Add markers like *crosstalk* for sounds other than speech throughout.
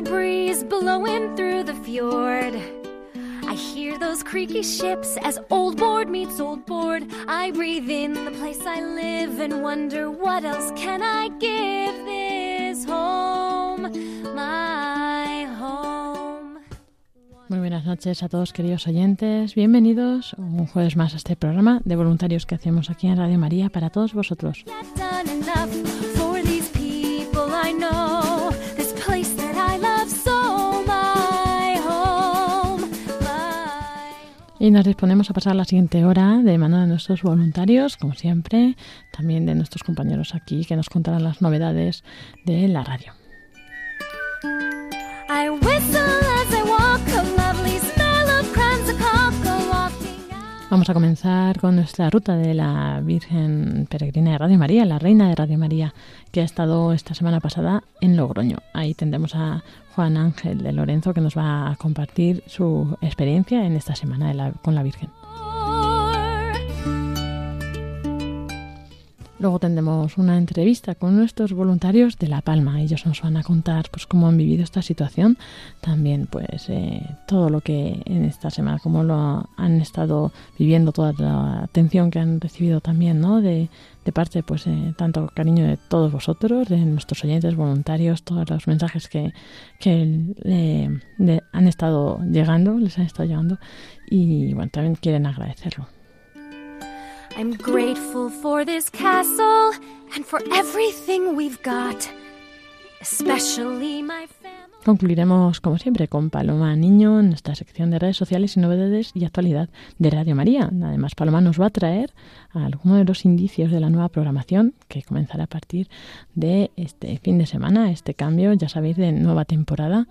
Breeze blowing through the fjord. I hear those creaky ships as old board meets old board. I breathe in the place I live and wonder what else can I give this home, my home. Muy buenas noches a todos queridos oyentes, bienvenidos un jueves más a este programa de voluntarios que hacemos aquí en Radio María para todos vosotros. Y nos disponemos a pasar la siguiente hora de mano de nuestros voluntarios, como siempre, también de nuestros compañeros aquí que nos contarán las novedades de la radio. Vamos a comenzar con nuestra ruta de la Virgen Peregrina de Radio María, la Reina de Radio María, que ha estado esta semana pasada en Logroño. Ahí tendremos a Juan Ángel de Lorenzo que nos va a compartir su experiencia en esta semana con la Virgen. Luego tendremos una entrevista con nuestros voluntarios de La Palma. Ellos nos van a contar pues cómo han vivido esta situación, también pues eh, todo lo que en esta semana, cómo lo han estado viviendo, toda la atención que han recibido también, ¿no? De, de parte, pues eh, tanto cariño de todos vosotros, de nuestros oyentes voluntarios, todos los mensajes que, que han estado llegando, les han estado llegando y bueno, también quieren agradecerlo. I'm grateful for this castle and for everything we've got, especially my family. Concluiremos, como siempre, con Paloma Niño en nuestra sección de redes sociales y novedades y actualidad de Radio María. Además, Paloma nos va a traer algunos de los indicios de la nueva programación que comenzará a partir de este fin de semana, este cambio, ya sabéis, de nueva temporada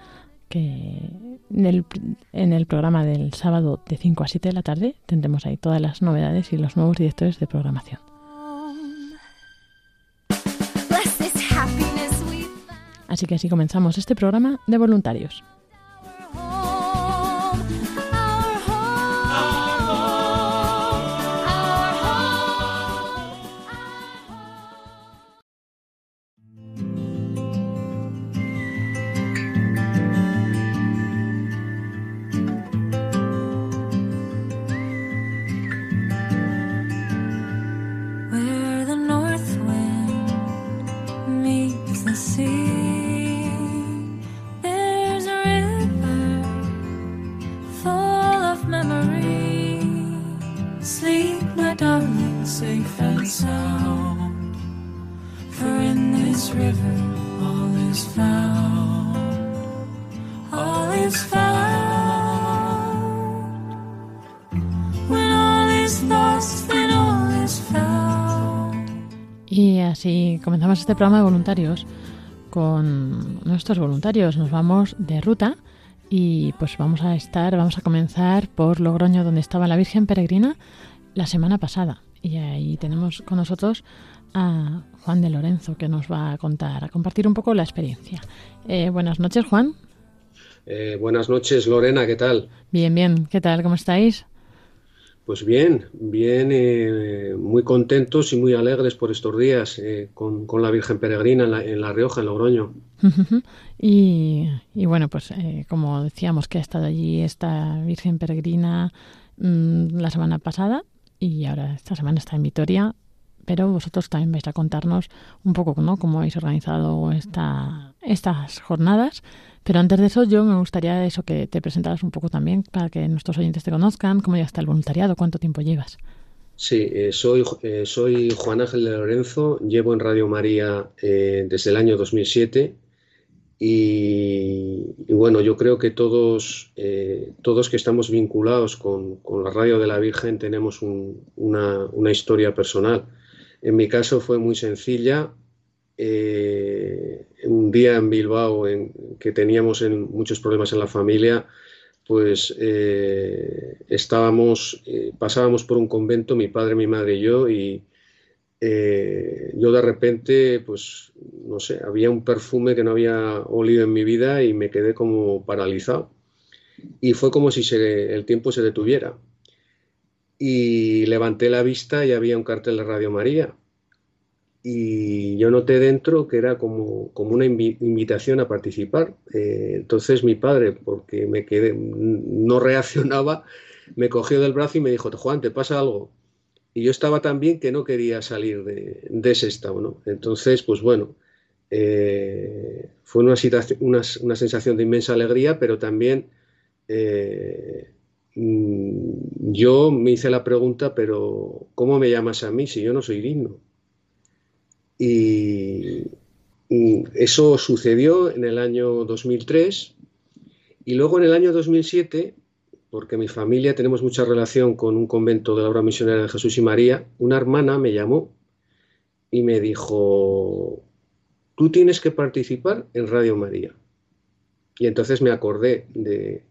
que en el, en el programa del sábado de 5 a 7 de la tarde tendremos ahí todas las novedades y los nuevos directores de programación. Así que así comenzamos este programa de voluntarios. Este programa de voluntarios con nuestros voluntarios. Nos vamos de ruta y pues vamos a estar, vamos a comenzar por Logroño, donde estaba la Virgen Peregrina la semana pasada. Y ahí tenemos con nosotros a Juan de Lorenzo, que nos va a contar, a compartir un poco la experiencia. Eh, buenas noches, Juan. Eh, buenas noches, Lorena, ¿qué tal? Bien, bien. ¿Qué tal? ¿Cómo estáis? Pues bien, bien, eh, muy contentos y muy alegres por estos días eh, con, con la Virgen Peregrina en La, en la Rioja, en Logroño. y, y bueno, pues eh, como decíamos que ha estado allí esta Virgen Peregrina mm, la semana pasada y ahora esta semana está en Vitoria, pero vosotros también vais a contarnos un poco ¿no? cómo habéis organizado esta, estas jornadas. Pero antes de eso, yo me gustaría eso que te presentaras un poco también para que nuestros oyentes te conozcan, cómo ya está el voluntariado, cuánto tiempo llevas. Sí, eh, soy, eh, soy Juan Ángel de Lorenzo, llevo en Radio María eh, desde el año 2007 Y, bueno, yo creo que todos, eh, todos que estamos vinculados con, la radio de la Virgen tenemos una, historia personal. En mi caso fue muy sencilla. Eh, un día en Bilbao en, que teníamos muchos problemas en la familia, pues eh, estábamos, pasábamos por un convento, mi padre, mi madre y yo, y, eh, yo de repente, pues, no sé, había un perfume que no había olido en mi vida y me quedé como paralizado. Y fue como si el tiempo se detuviera. Y levanté la vista y había un cartel de Radio María. Y yo noté dentro que era como, como una invitación a participar. Eh, entonces mi padre, porque me quedé, no *laughs* reaccionaba, me cogió del brazo y me dijo, Juan, ¿te pasa algo? y yo estaba tan bien que no quería salir de, ese estado. Entonces, pues bueno, eh, fue una, una, sensación de inmensa alegría, pero también eh, mm, yo me hice la pregunta, pero ¿cómo me llamas a mí si yo no soy digno? Y, eso sucedió en el año 2003 y luego en el año 2007 porque mi familia tenemos mucha relación con un convento de la obra misionera de Jesús y María, una hermana me llamó y me dijo, tú tienes que participar en Radio María. Y entonces me acordé de,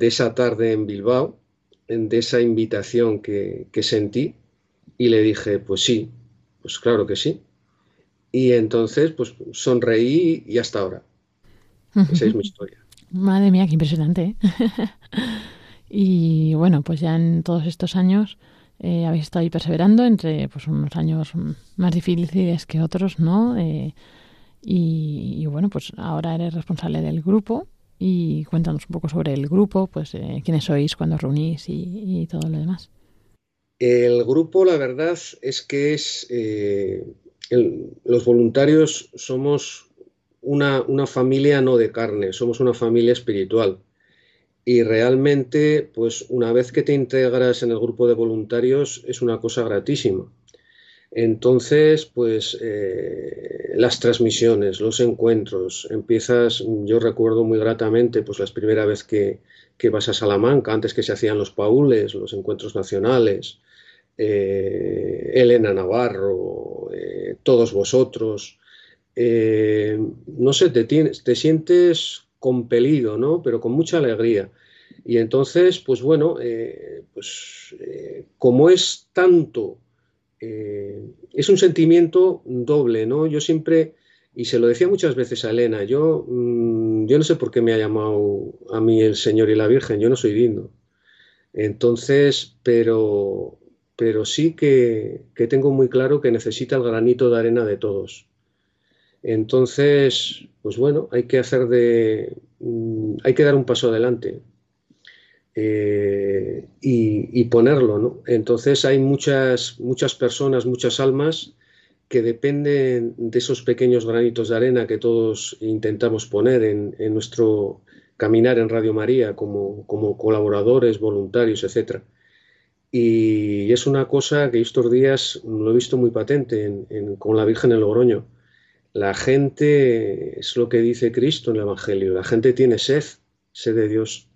esa tarde en Bilbao, de esa invitación que, sentí y le dije, pues sí, pues claro que sí. Y entonces, pues sonreí y hasta ahora. Esa es mi historia. *laughs* Madre mía, qué impresionante. ¿eh? *laughs* y bueno, pues ya en todos estos años eh, habéis estado ahí perseverando entre pues unos años más difíciles que otros, ¿no? Eh, y, bueno, pues ahora eres responsable del grupo y cuéntanos un poco sobre el grupo, pues quiénes sois, cuándo os reunís y, todo lo demás. El grupo, la verdad es que es los voluntarios somos una, familia no de carne, somos una familia espiritual. Y realmente, pues una vez que te integras en el grupo de voluntarios, es una cosa gratísima. Entonces, pues eh, las transmisiones, los encuentros, empiezas, yo recuerdo muy gratamente, pues la primera vez que, vas a Salamanca, antes que se hacían los paules, los encuentros nacionales, eh, Elena Navarro, eh, todos vosotros, eh, no sé, te, sientes compelido, ¿no? Pero con mucha alegría. Y entonces, pues bueno, pues como es tanto, es un sentimiento doble, ¿no? Yo siempre, y se lo decía muchas veces a Elena, yo, mm, yo no sé por qué me ha llamado a mí el Señor y la Virgen, yo no soy digno. Entonces, pero, pero sí que, que tengo muy claro que necesita el granito de arena de todos. Entonces, pues bueno, hay que hacer de. Mm, hay que dar un paso adelante eh, y, ponerlo, ¿no? Entonces hay muchas, muchas personas, muchas almas que dependen de esos pequeños granitos de arena que todos intentamos poner en, nuestro caminar en Radio María como, colaboradores, voluntarios, etc. Y es una cosa que estos días lo he visto muy patente con la Virgen en Logroño la gente, es lo que dice Cristo en el Evangelio, la gente tiene sed, sed de Dios.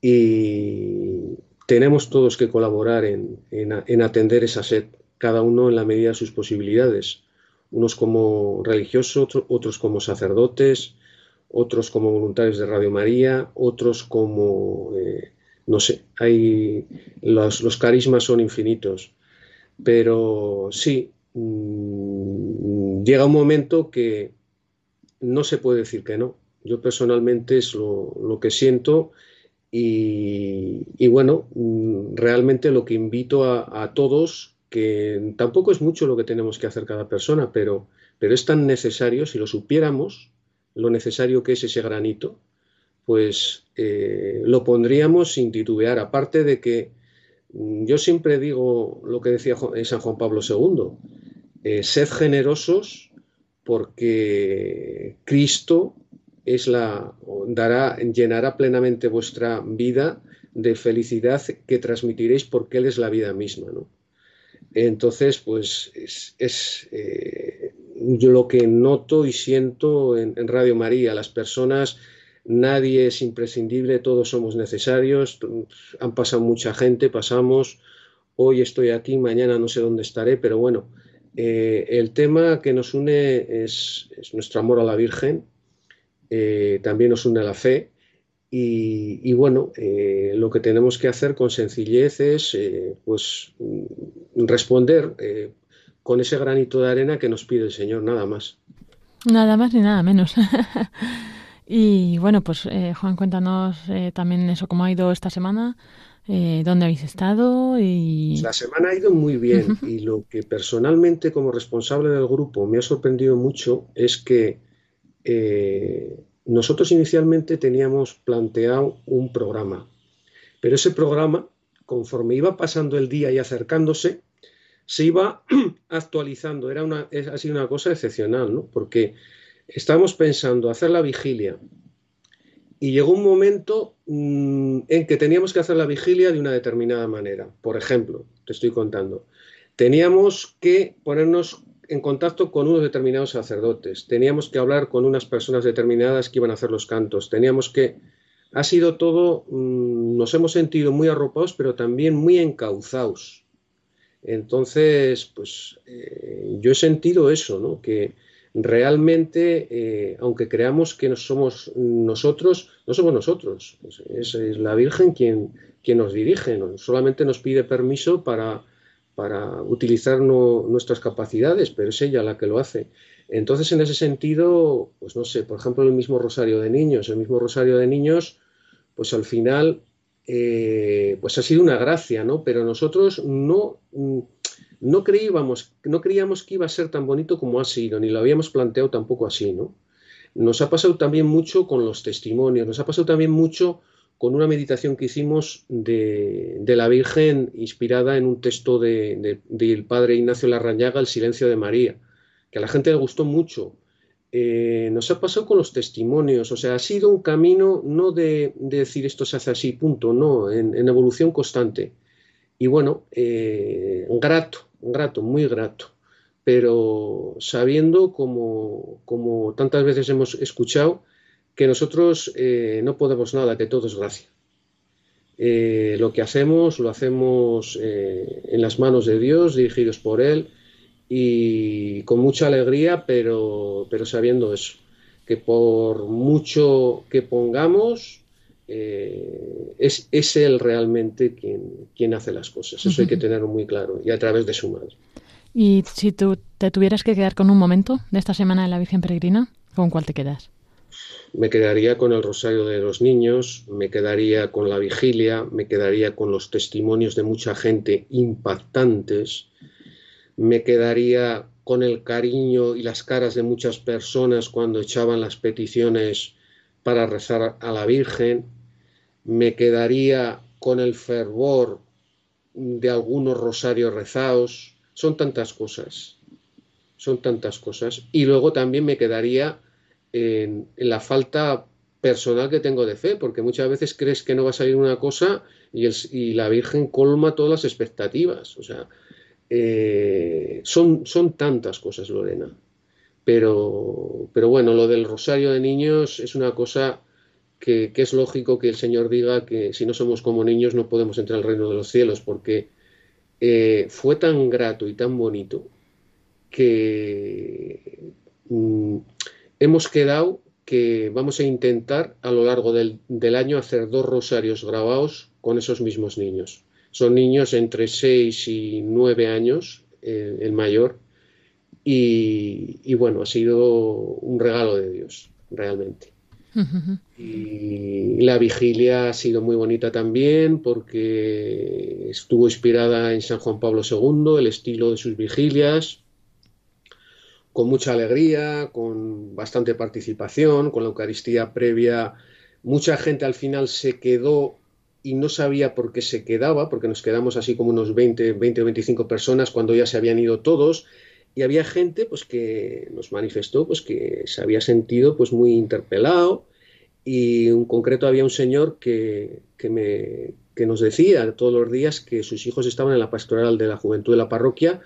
Y tenemos todos que colaborar en, atender esa sed, cada uno en la medida de sus posibilidades. Unos como religiosos, otros como sacerdotes, otros como voluntarios de Radio María, otros como, eh, no sé, hay, los, carismas son infinitos. Pero sí, Mm, llega un momento que no se puede decir que no. Yo personalmente es lo, que siento y, bueno, mm, realmente lo que invito a, todos, que tampoco es mucho lo que tenemos que hacer cada persona, pero, pero es tan necesario, si lo supiéramos, lo necesario que es ese granito, pues eh, lo pondríamos sin titubear, aparte de que mm, yo siempre digo lo que decía San Juan Pablo II, eh, sed generosos porque Cristo es la, dará, llenará plenamente vuestra vida de felicidad que transmitiréis porque Él es la vida misma. ¿no? Entonces, pues es, eh, yo lo que noto y siento en, Radio María, las personas, nadie es imprescindible, todos somos necesarios, han pasado mucha gente, pasamos, hoy estoy aquí, mañana no sé dónde estaré, pero bueno, eh, el tema que nos une es, nuestro amor a la Virgen, eh, también nos une la fe, y, bueno, eh, lo que tenemos que hacer con sencillez es pues responder con ese granito de arena que nos pide el Señor, nada más. Nada más ni nada menos. *laughs* y bueno, pues eh, Juan, cuéntanos eh, también eso, cómo ha ido esta semana, eh, dónde habéis estado y... La semana ha ido muy bien y lo que personalmente como responsable del grupo me ha sorprendido mucho es que nosotros inicialmente teníamos planteado un programa, pero ese programa, conforme iba pasando el día y acercándose, se iba *clears throat* actualizando. Era una, ha sido una cosa excepcional, ¿no? Porque estábamos pensando hacer la vigilia y llegó un momento mm, en que teníamos que hacer la vigilia de una determinada manera. Por ejemplo, te estoy contando, teníamos que ponernos en contacto con unos determinados sacerdotes, teníamos que hablar con unas personas determinadas que iban a hacer los cantos, teníamos que... Ha sido todo, mm, nos hemos sentido muy arropados, pero también muy encauzados entonces, pues eh, yo he sentido eso, ¿no? Que realmente, eh, aunque creamos que no somos nosotros, no somos nosotros. Es, la Virgen quien, quien nos dirige, ¿no? solamente nos pide permiso para, para utilizar nuestras capacidades, pero es ella la que lo hace. Entonces, en ese sentido, pues no sé, por ejemplo, el mismo Rosario de Niños, el mismo Rosario de Niños, pues al final eh, pues ha sido una gracia, ¿no? Pero nosotros no, no, creíamos, no creíamos que iba a ser tan bonito como ha sido, ni lo habíamos planteado tampoco así, ¿no? Nos ha pasado también mucho con los testimonios, nos ha pasado también mucho con una meditación que hicimos de, la Virgen inspirada en un texto del padre Ignacio Larrañaga, El silencio de María, que a la gente le gustó mucho eh, nos ha pasado con los testimonios, o sea, ha sido un camino no de, decir esto se hace así, punto, no, en, evolución constante. Y bueno, eh, grato, grato, muy grato, pero sabiendo, como, como tantas veces hemos escuchado, que nosotros eh, no podemos nada, que todo es gracia. lo que hacemos lo hacemos en las manos de Dios, dirigidos por Él, y con mucha alegría, pero, pero sabiendo eso, que por mucho que pongamos, eh, es, es, él realmente quien, quien hace las cosas. Eso hay que tenerlo muy claro y a través de su madre. Y si tú te tuvieras que quedar con un momento de esta semana de la Virgen Peregrina, ¿con cuál te quedas? Me quedaría con el Rosario de los Niños, me quedaría con la vigilia, me quedaría con los testimonios de mucha gente impactantes, me quedaría con el cariño y las caras de muchas personas cuando echaban las peticiones para rezar a la Virgen, me quedaría con el fervor de algunos rosarios rezados, son tantas cosas, son tantas cosas. Y luego también me quedaría en, la falta personal que tengo de fe, porque muchas veces crees que no va a salir una cosa y, la Virgen colma todas las expectativas. O sea, eh, son, son tantas cosas, Lorena. Pero, pero bueno, lo del rosario de niños es una cosa que, es lógico que el Señor diga que si no somos como niños no podemos entrar al reino de los cielos, porque eh, fue tan grato y tan bonito que mm, hemos quedado que vamos a intentar a lo largo del, año hacer dos rosarios grabados con esos mismos niños. Son niños entre 6 y 9 años, el mayor, y, bueno, ha sido un regalo de Dios, realmente. Y la vigilia ha sido muy bonita también porque estuvo inspirada en San Juan Pablo II, el estilo de sus vigilias, con mucha alegría, con bastante participación, con la Eucaristía previa. Mucha gente al final se quedó y no sabía por qué se quedaba, porque nos quedamos así como unos 20, 20 o 25 personas cuando ya se habían ido todos, y había gente pues que nos manifestó pues que se había sentido pues muy interpelado y en concreto había un señor que, que, me, que nos decía todos los días que sus hijos estaban en la pastoral de la juventud de la parroquia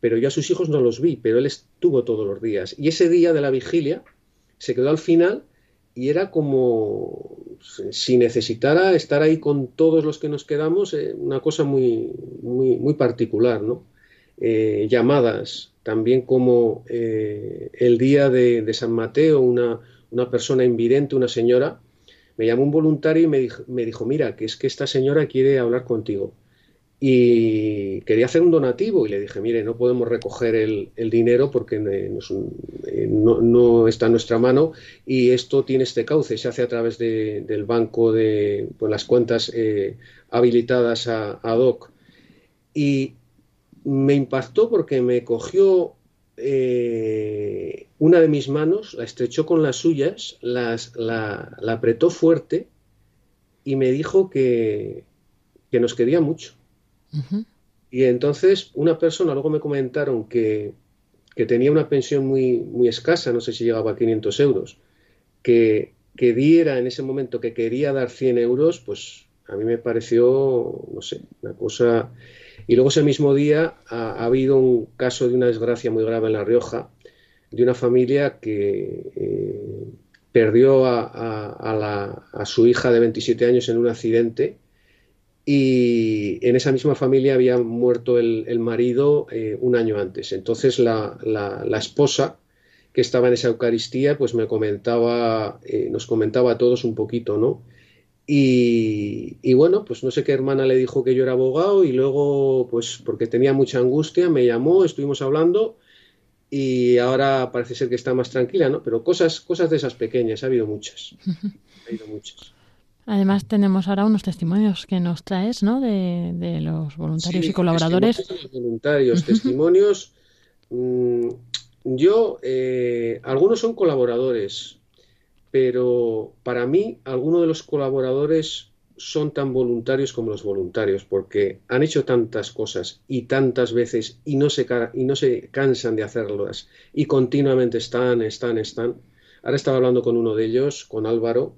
pero yo a sus hijos no los vi, pero él estuvo todos los días. Y ese día de la vigilia se quedó al final y era como si necesitara estar ahí con todos los que nos quedamos, eh, una cosa muy, muy, muy particular, ¿no? Eh, llamadas, también como eh, el día de, San Mateo, una, una, persona invidente, una señora, me llamó un voluntario y me dijo, mira, que es que esta señora quiere hablar contigo y quería hacer un donativo y le dije, mire, no podemos recoger el, dinero porque eh, no, está en nuestra mano y esto tiene este cauce, se hace a través del banco de pues, las cuentas eh, habilitadas a, a, DOC. Y me impactó porque me cogió eh, una de mis manos, la estrechó con las suyas, las, la, apretó fuerte y me dijo que, que nos quería mucho. Y entonces una persona, luego me comentaron que, tenía una pensión muy, muy escasa, no sé si llegaba a 500 euros, que, que diera en ese momento que quería dar 100 euros, pues a mí me pareció, no sé, una cosa... Y luego ese mismo día ha, habido un caso de una desgracia muy grave en La Rioja, de una familia que eh, perdió a, su hija de 27 años en un accidente y en esa misma familia había muerto el, marido eh, un año antes. Entonces la, esposa que estaba en esa Eucaristía pues me comentaba, eh, nos comentaba a todos un poquito, ¿no? Y, bueno, pues no sé qué hermana le dijo que yo era abogado y luego, pues porque tenía mucha angustia, me llamó, estuvimos hablando y ahora parece ser que está más tranquila, ¿no? Pero cosas, cosas de esas pequeñas, ha habido muchas. Ha habido muchas. Además tenemos ahora unos testimonios que nos traes, ¿no? De, los voluntarios y colaboradores. Testimonios, voluntarios, testimonios. Mm, yo, eh, algunos son colaboradores, pero para mí algunos de los colaboradores son tan voluntarios como los voluntarios, porque han hecho tantas cosas y tantas veces y no se, y no se cansan de hacerlas y continuamente están, están, están. Ahora estaba hablando con uno de ellos, con Álvaro,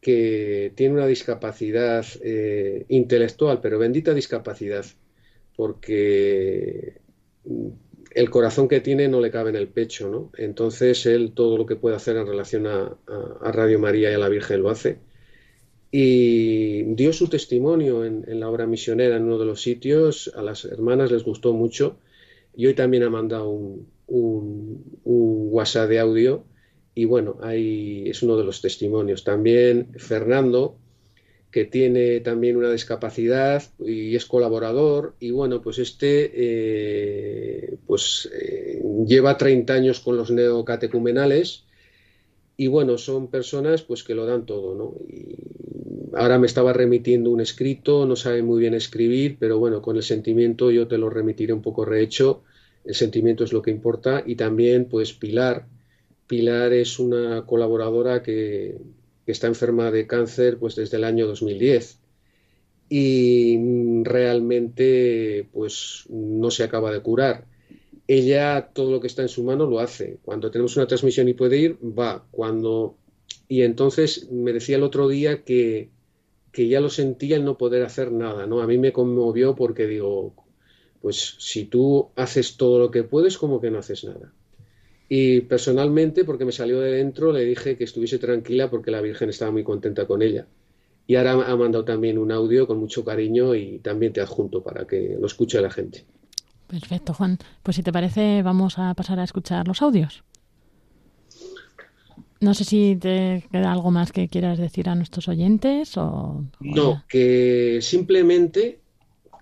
que tiene una discapacidad eh, intelectual, pero bendita discapacidad, porque el corazón que tiene no le cabe en el pecho, ¿no? Entonces él todo lo que puede hacer en relación a, Radio María y a la Virgen lo hace. Y dio su testimonio en, la obra misionera en uno de los sitios, a las hermanas les gustó mucho, y hoy también ha mandado un, un WhatsApp de audio y bueno, ahí es uno de los testimonios. También Fernando, que tiene también una discapacidad y es colaborador, y bueno, pues este eh, pues eh, lleva 30 años con los neocatecumenales, y bueno, son personas pues que lo dan todo, ¿no? Y ahora me estaba remitiendo un escrito, no sabe muy bien escribir, pero bueno, con el sentimiento yo te lo remitiré un poco rehecho, el sentimiento es lo que importa, y también pues Pilar, Pilar es una colaboradora que, está enferma de cáncer pues desde el año 2010 y realmente pues no se acaba de curar. Ella todo lo que está en su mano lo hace. Cuando tenemos una transmisión y puede ir, va. Cuando y entonces me decía el otro día que, que ya lo sentía el no poder hacer nada, ¿no? A mí me conmovió porque digo, pues si tú haces todo lo que puedes, como que no haces nada. Y personalmente, porque me salió de dentro, le dije que estuviese tranquila porque la Virgen estaba muy contenta con ella. Y ahora ha mandado también un audio con mucho cariño y también te adjunto para que lo escuche la gente. Perfecto, Juan. Pues si te parece, vamos a pasar a escuchar los audios. No sé si te queda algo más que quieras decir a nuestros oyentes o... No, que simplemente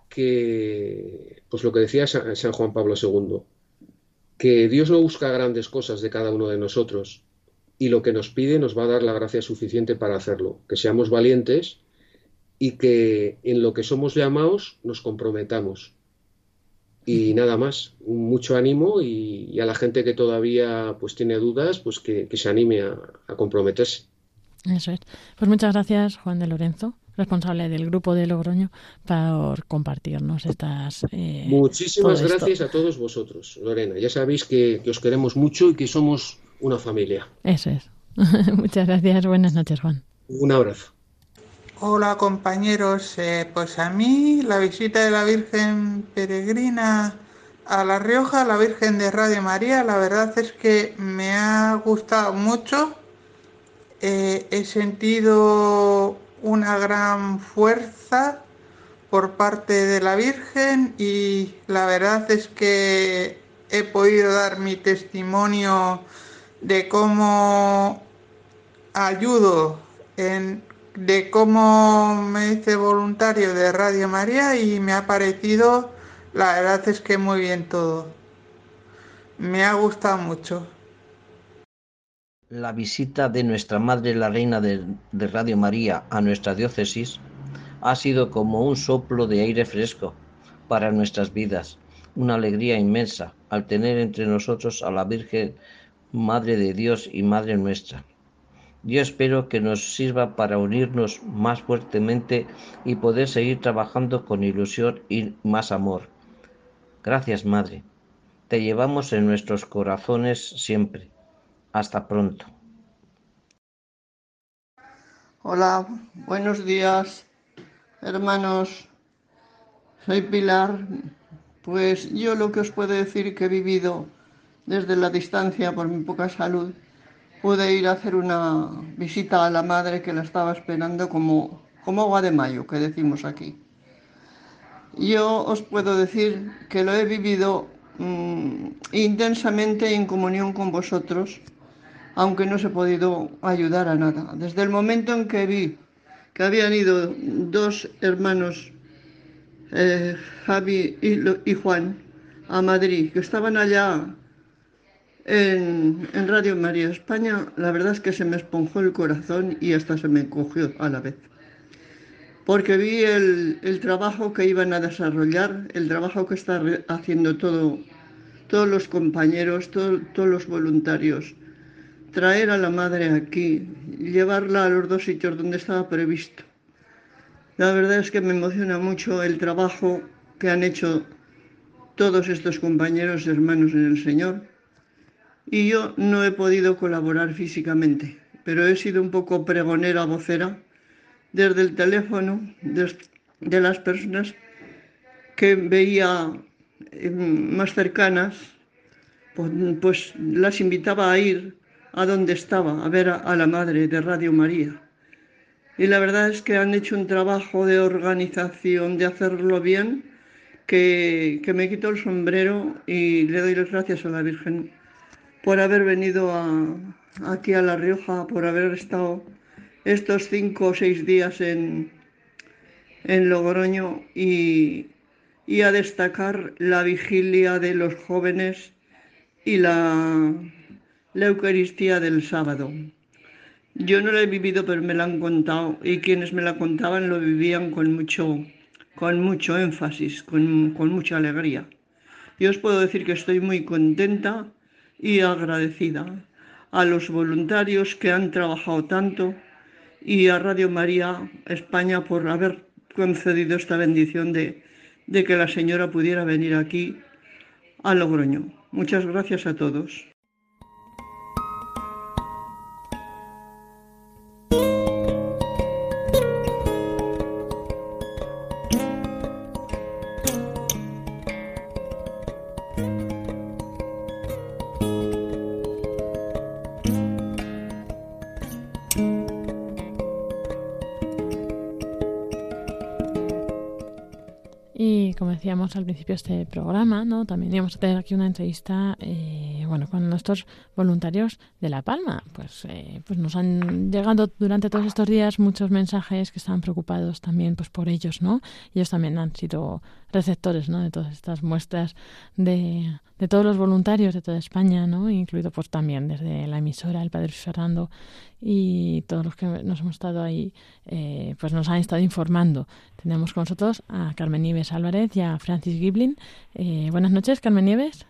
que, pues lo que decía San Juan Pablo II, que Dios no busca grandes cosas de cada uno de nosotros y lo que nos pide nos va a dar la gracia suficiente para hacerlo, que seamos valientes y que en lo que somos llamados nos comprometamos. Y nada más, mucho ánimo y, a la gente que todavía pues tiene dudas, pues que, se anime a, a comprometerse. Eso es. Pues muchas gracias, Juan de Lorenzo responsable del grupo de Logroño, por compartirnos estas. Eh, Muchísimas gracias a todos vosotros, Lorena. Ya sabéis que, os queremos mucho y que somos una familia. Eso es. *laughs* Muchas gracias. Buenas noches, Juan. Un abrazo. Hola compañeros, eh, pues a mí la visita de la Virgen Peregrina a La Rioja, la Virgen de Radio María. La verdad es que me ha gustado mucho. Eh, he sentido una gran fuerza por parte de la Virgen y la verdad es que he podido dar mi testimonio de cómo ayudo, en, de cómo me hice voluntario de Radio María y me ha parecido, la verdad es que muy bien todo. Me ha gustado mucho. La visita de nuestra Madre la Reina de, Radio María a nuestra diócesis ha sido como un soplo de aire fresco para nuestras vidas, una alegría inmensa al tener entre nosotros a la Virgen Madre de Dios y Madre nuestra. Yo espero que nos sirva para unirnos más fuertemente y poder seguir trabajando con ilusión y más amor. Gracias, Madre. Te llevamos en nuestros corazones siempre. Hasta pronto. Hola, buenos días hermanos, soy Pilar. Pues yo lo que os puedo decir que he vivido desde la distancia por mi poca salud, pude ir a hacer una visita a la madre que la estaba esperando como, como agua de mayo, que decimos aquí. Yo os puedo decir que lo he vivido mm, intensamente en comunión con vosotros, aunque no os he podido ayudar a nada. Desde el momento en que vi que habían ido dos hermanos, eh, Javi y, Juan, a Madrid, que estaban allá en, Radio María España, la verdad es que se me esponjó el corazón y hasta se me encogió a la vez. Porque vi el, trabajo que iban a desarrollar, el trabajo que están haciendo todo, todos los compañeros, todos los voluntarios, traer a la madre aquí, llevarla a los dos sitios donde estaba previsto. La verdad es que me emociona mucho el trabajo que han hecho todos estos compañeros hermanos en el Señor. Y yo no he podido colaborar físicamente, pero he sido un poco pregonera, vocera, desde el teléfono de, las personas que veía eh, más cercanas, pues, pues las invitaba a ir a donde estaba, a ver a, la madre de Radio María. Y la verdad es que han hecho un trabajo de organización, de hacerlo bien, que, me quito el sombrero y le doy las gracias a la Virgen por haber venido aquí a La Rioja, por haber estado estos cinco o seis días en, en Logroño y, y a destacar la vigilia de los jóvenes y la la Eucaristía del sábado. Yo no la he vivido, pero me la han contado y quienes me la contaban lo vivían con mucho, con mucho énfasis, con, mucha alegría. Yo os puedo decir que estoy muy contenta y agradecida a los voluntarios que han trabajado tanto y a Radio María España por haber concedido esta bendición de, de que la señora pudiera venir aquí a Logroño. Muchas gracias a todos. Al principio de este programa, ¿no? También íbamos a tener aquí una entrevista, eh, bueno, con nuestros voluntarios de La Palma. Pues, eh, pues nos han llegado durante todos estos días muchos mensajes que estaban preocupados también, pues, por ellos, ¿no? Ellos también han sido receptores, ¿no? De todas estas muestras de, de todos los voluntarios de toda España, ¿no? Incluido, pues, también desde la emisora, el Padre Fernando y todos los que nos hemos estado ahí, eh, pues nos han estado informando. Tenemos con nosotros a Carmen Nieves Álvarez y a Francis Giblin. Eh, buenas noches, Carmen Nieves.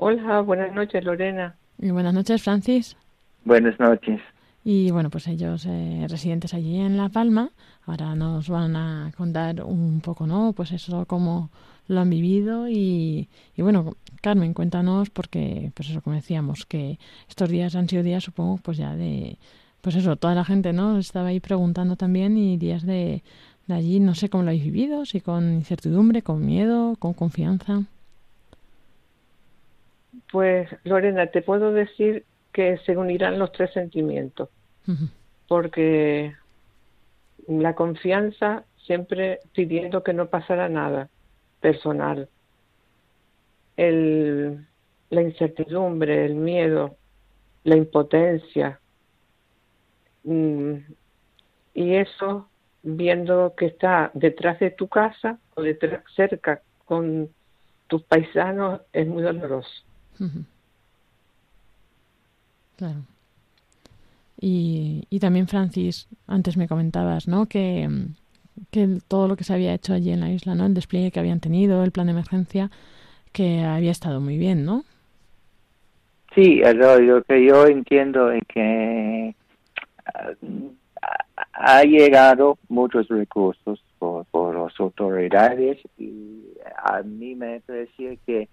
Hola, buenas noches, Lorena. Y buenas noches, Francis. Buenas noches. Y bueno, pues ellos eh, residentes allí en La Palma, ahora nos van a contar un poco, ¿no? Pues eso, cómo lo han vivido y, y bueno, Carmen, cuéntanos porque, pues eso, como decíamos, que estos días han sido días, supongo, pues ya de, pues eso, toda la gente, ¿no? Estaba ahí preguntando también y días de, de allí, no sé cómo lo habéis vivido, si con incertidumbre, con miedo, con confianza. Pues Lorena, te puedo decir que se unirán los tres sentimientos, porque la confianza siempre pidiendo que no pasara nada personal, el, la incertidumbre, el miedo, la impotencia, mm, y eso viendo que está detrás de tu casa o detrás, cerca con tus paisanos es muy doloroso. Claro. Y, y también, Francis, antes me comentabas, ¿no? Que, que todo lo que se había hecho allí en la isla, ¿no? El despliegue que habían tenido, el plan de emergencia, que había estado muy bien, ¿no? Sí, lo que yo entiendo es que ah, ha llegado muchos recursos por, por las autoridades y a mí me parecía que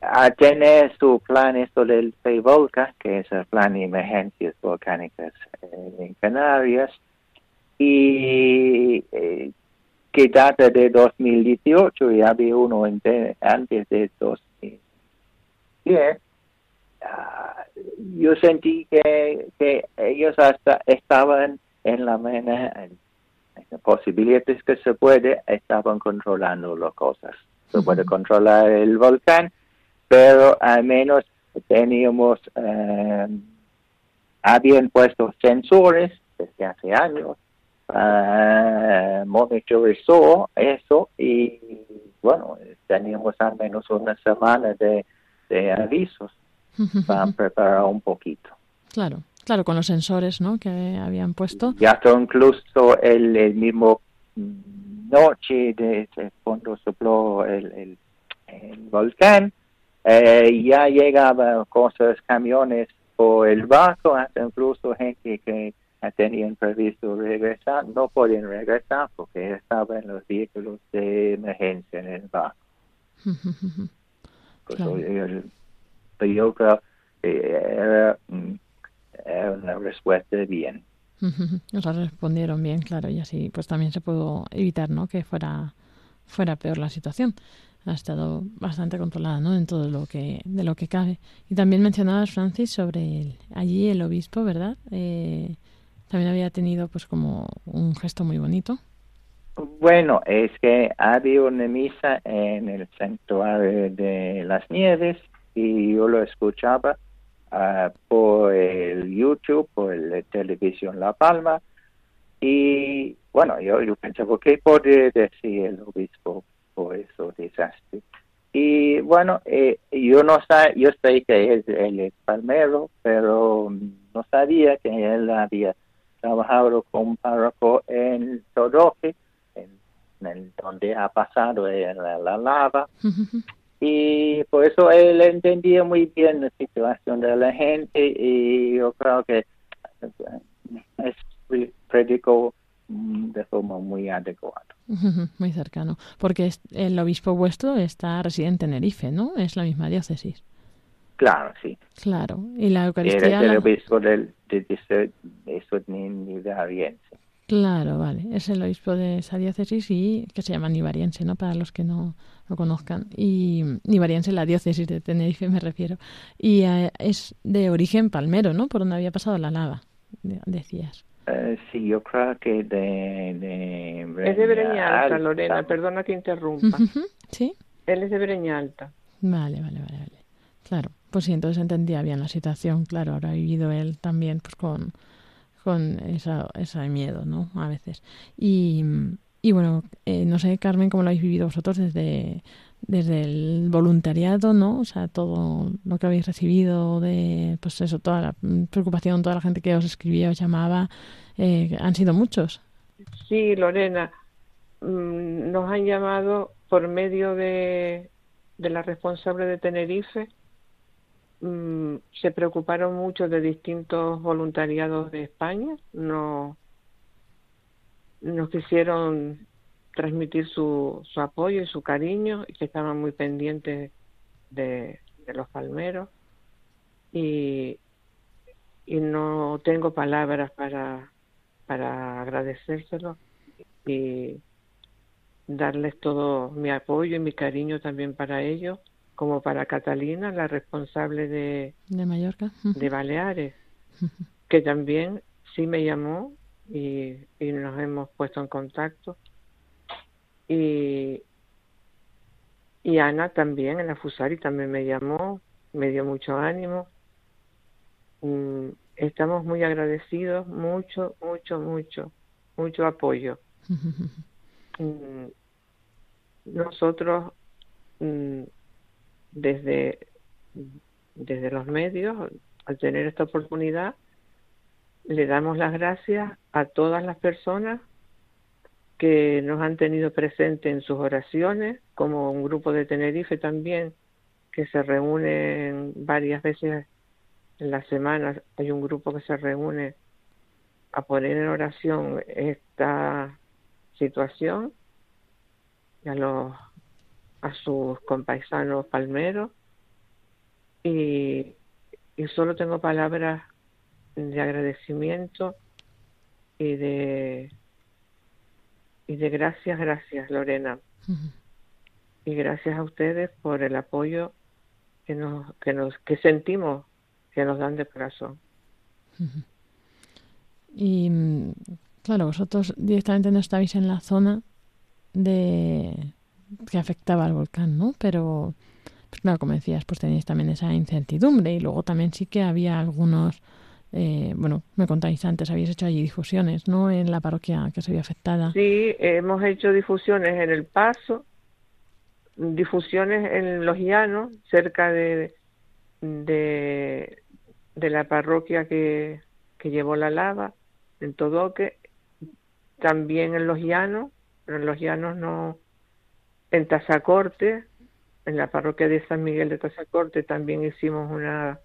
a tener su plan esto del PEVOLCA, que es el plan de emergencias volcánicas eh, en Canarias, y eh, que data de 2018 y había uno antes de 2010. Ah, yo sentí que, que ellos hasta estaban en la manera, en, posibilidades que se puede, estaban controlando las cosas. Se puede controlar el volcán, pero al menos teníamos, eh, habían puesto sensores desde hace años, uh, monitorizó eso y bueno, teníamos al menos una semana de, de avisos *laughs* para preparar un poquito. Claro. Claro, con los sensores ¿no? que habían puesto. Ya incluso el, el mismo noche de, cuando sopló el, el, volcán, eh, ya llegaban cosas, camiones por el barco, hasta incluso gente que tenían previsto regresar, no podían regresar porque estaban los vehículos de emergencia en el barco. *laughs* Pues, yo, creo que era una respuesta bien. *laughs* Nos respondieron bien, claro, y así pues también se pudo evitar, ¿no? Que fuera fuera peor la situación. Ha estado bastante controlada, ¿no? En todo lo que de lo que cabe. Y también mencionabas Francis sobre allí el obispo, ¿verdad? Eh, también había tenido pues como un gesto muy bonito. Bueno, es que había una misa en el santuario de las nieves y yo lo escuchaba Ah, por el YouTube, por la televisión La Palma. Y bueno, yo, yo pensaba, ¿qué podría decir el obispo por eso desastre? Y bueno, eh, yo no sé, yo sé que es, él es palmero, pero no sabía que él había trabajado con párroco en Toroque, en, donde ha pasado la, la lava *laughs* y por eso él entendía muy bien la situación de la gente y yo creo que es predicó de forma muy adecuada. Muy cercano, porque el obispo vuestro está residente en Tenerife, ¿no? Es la misma diócesis. Claro, sí. Claro, y la Eucaristía... Es el obispo del, de, de, de, Claro, vale. Es el obispo de esa diócesis y que se llama Nivariense, ¿no? Para los que no lo conozcan. Y Nivariense, la diócesis de Tenerife, me refiero. Y eh, es de origen palmero, ¿no? Por donde había pasado la lava, decías. Eh, sí, yo creo que de... de es de Breña Alta, Lorena, perdona que interrumpa. ¿Sí? Él es de Breña Alta. Vale, vale, vale, vale. Claro, pues sí, entonces entendía bien la situación. Claro, ahora ha vivido él también pues con con esa, ese miedo, ¿no? A veces. Y, y bueno, eh, no sé, Carmen, cómo lo habéis vivido vosotros desde, desde el voluntariado, ¿no? O sea, todo lo que habéis recibido de, pues eso, toda la preocupación, toda la gente que os escribía, os llamaba, eh, han sido muchos. Sí, Lorena, mm, nos han llamado por medio de, la responsable de Tenerife, Mm, se preocuparon mucho de distintos voluntariados de España, no nos quisieron transmitir su, su apoyo y su cariño y que estaban muy pendientes de, los palmeros y, y no tengo palabras para, para agradecérselo y darles todo mi apoyo y mi cariño también para ellos como para Catalina, la responsable de, de Mallorca, de Baleares, que también sí me llamó y, y nos hemos puesto en contacto. Y, y Ana también, en la Fusari, también me llamó, me dio mucho ánimo. Mm, estamos muy agradecidos, mucho, mucho, mucho, mucho apoyo. *laughs* Mm, nosotros, mm, desde, desde los medios, al tener esta oportunidad, le damos las gracias a todas las personas que nos han tenido presente en sus oraciones, como un grupo de Tenerife también, que se reúne varias veces en la semana. Hay un grupo que se reúne a poner en oración esta situación a, los, a sus compaisanos palmeros y solo tengo palabras de agradecimiento y de y de gracias, gracias Lorena. Y gracias a ustedes por el apoyo que nos, que nos, que sentimos que nos dan de corazón. Y claro, vosotros directamente no estabais en la zona de que afectaba al volcán, ¿no? Pero, pues claro, como decías, pues tenéis también esa incertidumbre y luego también sí que había algunos eh, bueno, me contáis antes, habéis hecho allí difusiones, ¿no? En la parroquia que se vio afectada. Sí, hemos hecho difusiones en El Paso, difusiones en Los Llanos, cerca de, de, la parroquia que, que llevó la lava, en Todoque, también en Los Llanos, pero en Los Llanos no, en Tazacorte, en la parroquia de San Miguel de Tazacorte también hicimos una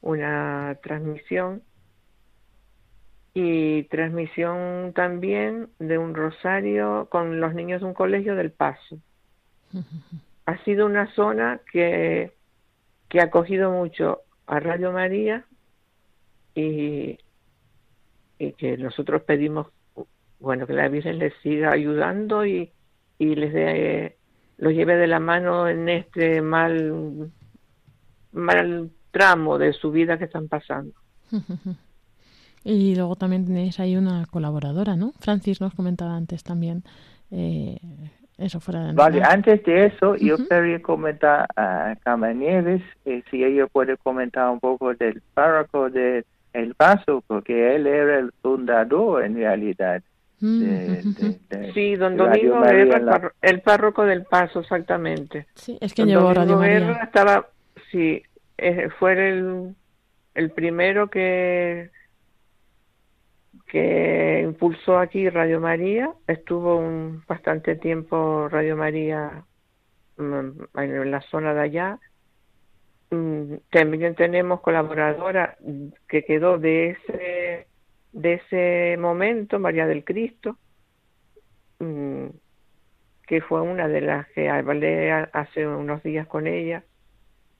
una transmisión y transmisión también de un rosario con los niños de un colegio del Paso. *laughs* Ha sido una zona que, que ha acogido mucho a Radio María y, y que nosotros pedimos bueno que la Virgen les siga ayudando y, y les dé los lleve de la mano en este mal mal tramo de su vida que están pasando. *laughs* Y luego también tenéis ahí una colaboradora, ¿no? Francis nos comentaba antes también. Eh, eso fuera de Vale, antes de eso, yo quería comentar a Carmen Nieves, eh, si ella puede comentar un poco del párroco de El Paso, porque él era el fundador en realidad. *laughs* sí, don Domingo era el, párroco del Paso, exactamente. Sí, es que llevó Radio María. estaba, sí, fue el, el primero que que impulsó aquí Radio María, estuvo un bastante tiempo Radio María mm, en la zona de allá. Mm, también tenemos colaboradora que quedó de ese de ese momento, María del Cristo, mm, que fue una de las que hablé hace unos días con ella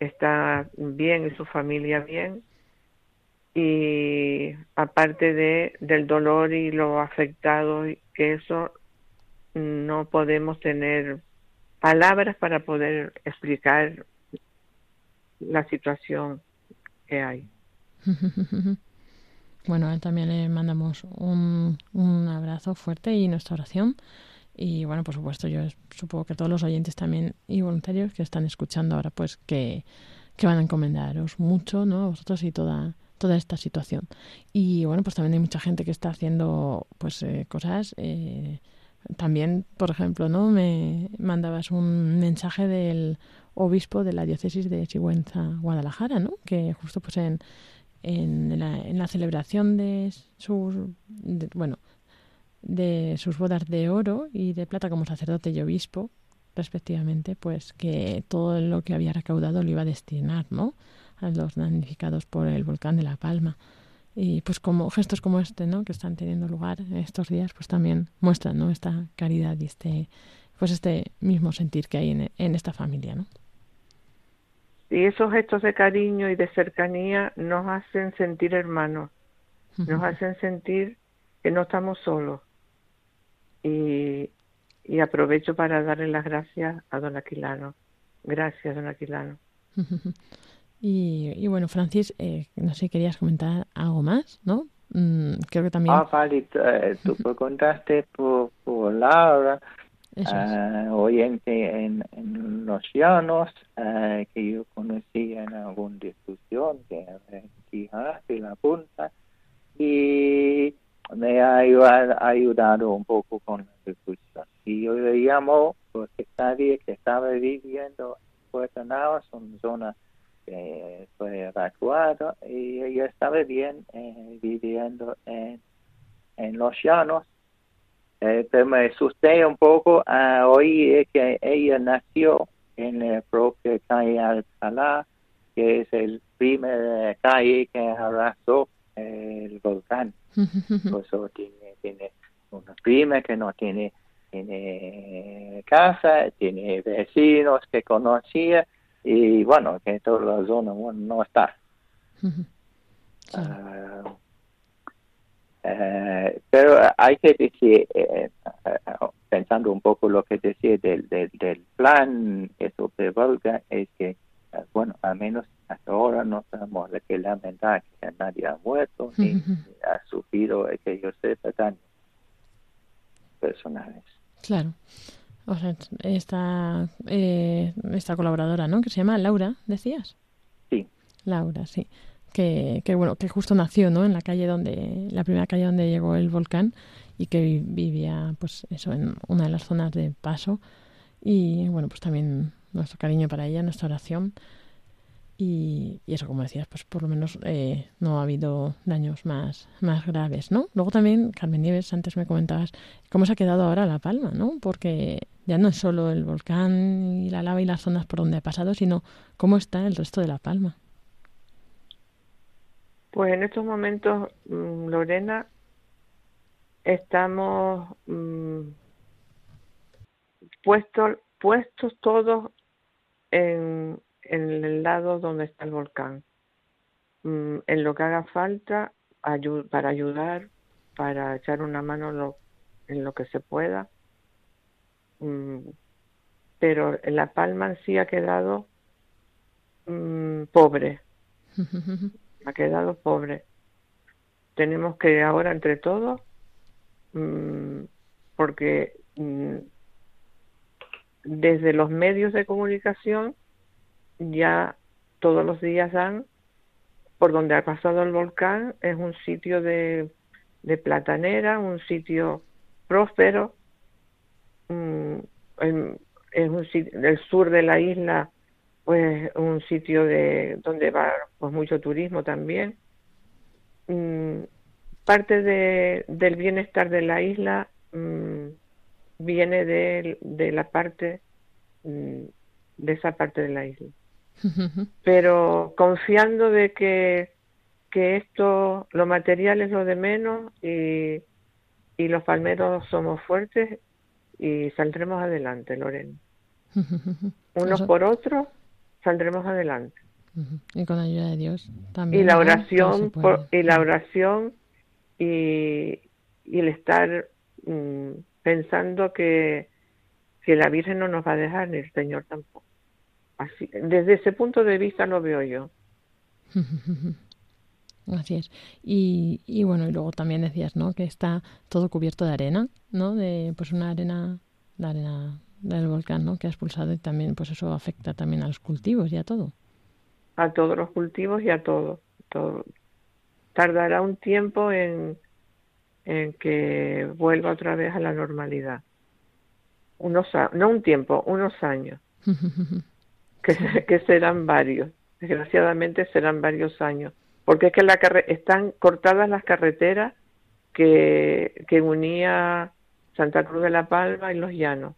está bien y su familia bien y aparte de del dolor y lo afectado que eso no podemos tener palabras para poder explicar la situación que hay. *laughs* Bueno, él también le mandamos un, un abrazo fuerte y nuestra oración y bueno, por supuesto, yo supongo que todos los oyentes también y voluntarios que están escuchando ahora, pues que, que van a encomendaros mucho, ¿no? A vosotros y toda, toda esta situación. Y bueno, pues también hay mucha gente que está haciendo pues eh, cosas. Eh, también, por ejemplo, ¿no? Me mandabas un mensaje del obispo de la diócesis de Sigüenza, Guadalajara, ¿no? Que justo pues en, en, la, en la celebración de sus, bueno, de sus bodas de oro y de plata como sacerdote y obispo, respectivamente, pues que todo lo que había recaudado lo iba a destinar, ¿no? A los damnificados por el volcán de La Palma. Y pues como gestos como este, ¿no? Que están teniendo lugar estos días, pues también muestran, ¿no? Esta caridad y este, pues este mismo sentir que hay en, en esta familia, ¿no? Y esos gestos de cariño y de cercanía nos hacen sentir hermanos, nos hacen sentir que no estamos solos, y, aprovecho para darle las gracias a don Aquilano. Gracias, don Aquilano. *laughs* y, bueno, Francis, eh, no sé, querías comentar algo más, ¿no? Mm, creo que también... Ah, vale, eh, tú *laughs* contaste por, por Laura, uh, oyente en, en, Los Llanos, uh, que yo conocí en alguna discusión de Quijas y la Punta, y me ha ayudado, un poco con la discusión. Y yo le llamo porque nadie que estaba viviendo en Puerto Navas, una zona que fue evacuada, y ella estaba bien eh, viviendo en, Los Llanos. Eh, pero me asusté un poco a oír que ella nació en la propia calle Alcalá, que es el primer calle que arrasó el volcán. Eso tiene, tiene una prima que no tiene, tiene casa, tiene vecinos que conocía y bueno, que toda la zona no está. Ah, eh, pero hay que decir, eh, eh, pensando un poco lo que decía del, del, del plan que sobre Volga, es que, bueno, al menos hasta ahora no tenemos que lamentar que nadie ha muerto ni, ha sufrido que yo sepa daños personales. Claro. O sea, esta, eh, esta colaboradora, ¿no? Que se llama Laura, decías. Sí. Laura, sí. Que, que bueno, que justo nació, ¿no? En la calle donde, la primera calle donde llegó el volcán y que vivía, pues eso, en una de las zonas de paso. Y bueno, pues también nuestro cariño para ella, nuestra oración y, eso, como decías, pues por lo menos eh, no ha habido daños más, más graves, ¿no? Luego también, Carmen Nieves, antes me comentabas cómo se ha quedado ahora La Palma, ¿no? Porque ya no es solo el volcán y la lava y las zonas por donde ha pasado, sino cómo está el resto de La Palma. Pues en estos momentos, mm, Lorena, estamos mm, puestos, puestos todos en, en el lado donde está el volcán. Mm, en lo que haga falta para ayudar, para echar una mano en lo que se pueda. Mm, pero La Palma sí ha quedado mm, pobre. *laughs* ha quedado pobre. Tenemos que ahora entre todos, porque desde los medios de comunicación ya todos los días dan por donde ha pasado el volcán, es un sitio de, de platanera, un sitio próspero, mm, es un del sur de la isla, pues un sitio de donde va pues mucho turismo también. Mm, parte de, del bienestar de la isla mm, viene de, de la parte de esa parte de la isla *laughs* pero confiando de que, que esto, lo material es lo de menos y, y los palmeros somos fuertes y saldremos adelante, Lorena. *laughs* Unos por otros saldremos adelante. Y con ayuda de Dios también. Y la oración, y la oración y, y el estar mm, pensando que, que la Virgen no nos va a dejar ni el Señor tampoco desde ese punto de vista lo veo yo. *laughs* Así es. Y, y bueno, y luego también decías, ¿no? Que está todo cubierto de arena, ¿no? De pues una arena, la arena del volcán, ¿no? Que ha expulsado y también pues eso afecta también a los cultivos y a todo. A todos los cultivos y a todo. todo. Tardará un tiempo en, en que vuelva otra vez a la normalidad. Unos, no un tiempo, unos años. *laughs* que, serán varios, desgraciadamente serán varios años, porque es que la están cortadas las carreteras que, que unía Santa Cruz de la Palma y Los Llanos.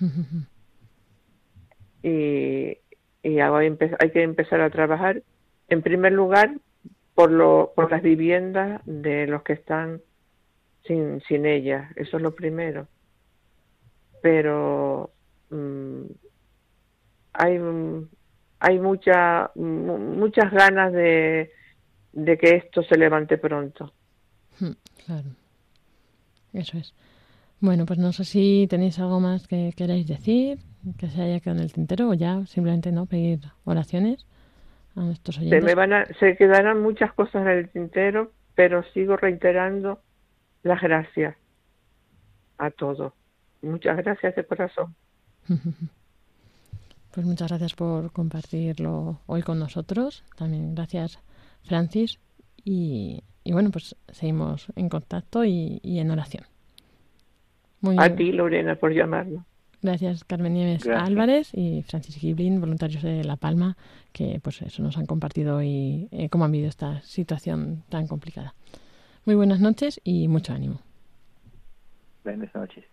*laughs* y, y hay, hay que empezar a trabajar, en primer lugar, por, lo, por las viviendas de los que están sin, sin ellas, eso es lo primero. Pero mm, hay, hay mucha, muchas ganas de, de que esto se levante pronto. Hmm, claro, eso es. Bueno, pues no sé si tenéis algo más que queráis decir, que se haya quedado en el tintero o ya simplemente no pedir oraciones a nuestros oyentes. Se, me van a, se quedarán muchas cosas en el tintero, pero sigo reiterando las gracias a todos. Muchas gracias de corazón. *laughs* Pues muchas gracias por compartirlo hoy con nosotros. También gracias, Francis. Y, bueno, pues seguimos en contacto y, en oración. a ti, Lorena, por llamarnos. Gracias, Carmen Nieves Álvarez y Francis Giblin, voluntarios de La Palma, que pues eso nos han compartido hoy eh, cómo han vivido esta situación tan complicada. Muy buenas noches y mucho ánimo. Buenas noches.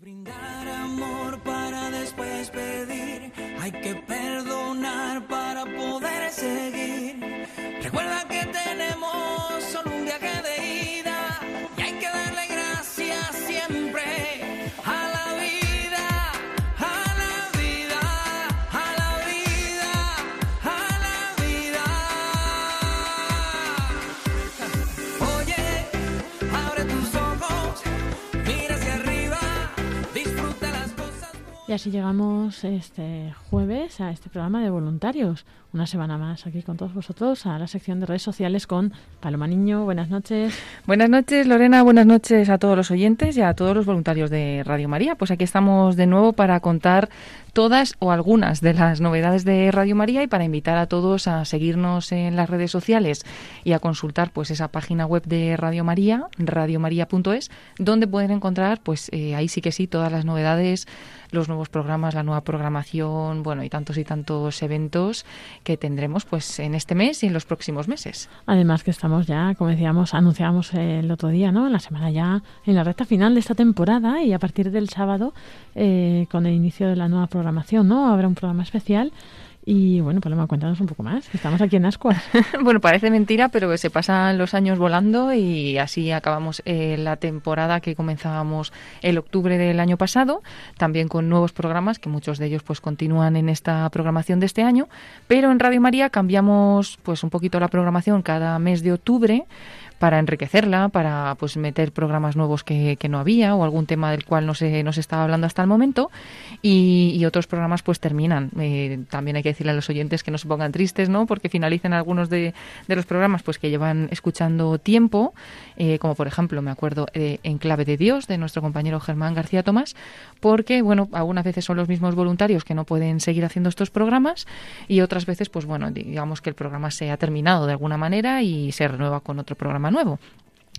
brindar amor para después pedir. Hay que perdonar para poder seguir. Recuerda que tenemos solo Y así llegamos este jueves a este programa de voluntarios. Una semana más aquí con todos vosotros a la sección de redes sociales con Paloma Niño. Buenas noches. Buenas noches, Lorena. Buenas noches a todos los oyentes y a todos los voluntarios de Radio María. Pues aquí estamos de nuevo para contar todas o algunas de las novedades de Radio María y para invitar a todos a seguirnos en las redes sociales y a consultar pues esa página web de Radio María, radiomaria.es, donde pueden encontrar pues eh, ahí sí que sí todas las novedades, los nuevos programas, la nueva programación, bueno, y tantos y tantos eventos que tendremos pues en este mes y en los próximos meses. Además que estamos ya, como decíamos, anunciamos el otro día, ¿no? La semana ya en la recta final de esta temporada y a partir del sábado eh, con el inicio de la nueva programación, ¿no? Habrá un programa especial y bueno, Paloma, cuéntanos un poco más. Estamos aquí en Ascuas. *laughs* bueno, parece mentira, pero se pasan los años volando y así acabamos eh, la temporada que comenzábamos el octubre del año pasado, también con nuevos programas que muchos de ellos pues continúan en esta programación de este año, pero en Radio María cambiamos pues un poquito la programación cada mes de octubre para enriquecerla, para pues meter programas nuevos que, que, no había o algún tema del cual no se, no se estaba hablando hasta el momento y, y otros programas pues terminan. Eh, también hay que decirle a los oyentes que no se pongan tristes, ¿no? Porque finalicen algunos de, de los programas pues que llevan escuchando tiempo, eh, como por ejemplo me acuerdo de En clave de Dios de nuestro compañero Germán García Tomás, porque bueno, algunas veces son los mismos voluntarios que no pueden seguir haciendo estos programas y otras veces pues bueno, digamos que el programa se ha terminado de alguna manera y se renueva con otro programa nuevo.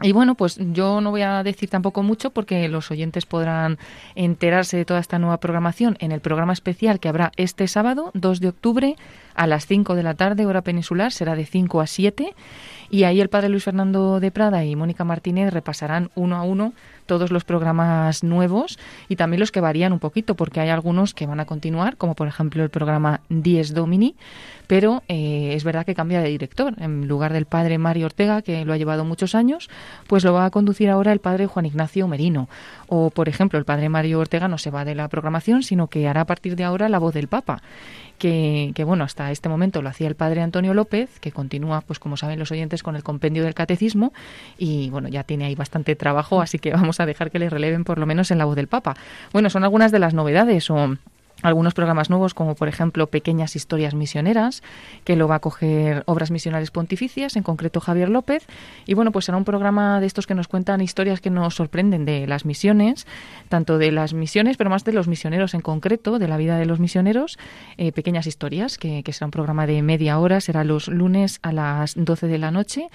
Y bueno, pues yo no voy a decir tampoco mucho porque los oyentes podrán enterarse de toda esta nueva programación en el programa especial que habrá este sábado, 2 de octubre, a las 5 de la tarde, hora peninsular, será de 5 a 7. Y ahí el padre Luis Fernando de Prada y Mónica Martínez repasarán uno a uno todos los programas nuevos y también los que varían un poquito, porque hay algunos que van a continuar, como por ejemplo el programa Dies Domini, pero eh, es verdad que cambia de director. En lugar del padre Mario Ortega, que lo ha llevado muchos años, pues lo va a conducir ahora el padre Juan Ignacio Merino. O, por ejemplo, el padre Mario Ortega no se va de la programación, sino que hará a partir de ahora la voz del Papa. Que, que, bueno, hasta este momento lo hacía el padre Antonio López, que continúa, pues como saben los oyentes, con el compendio del catecismo y bueno, ya tiene ahí bastante trabajo, así que *laughs* vamos a dejar que le releven por lo menos en la voz del Papa. Bueno, son algunas de las novedades o algunos programas nuevos como por ejemplo Pequeñas Historias Misioneras, que lo va a coger Obras Misionales Pontificias, en concreto Javier López, y bueno, pues será un programa de estos que nos cuentan historias que nos sorprenden de las misiones, tanto de las misiones, pero más de los misioneros en concreto, de la vida de los misioneros, eh, Pequeñas Historias, que, que será un programa de media hora, será los lunes a las 12 de la noche,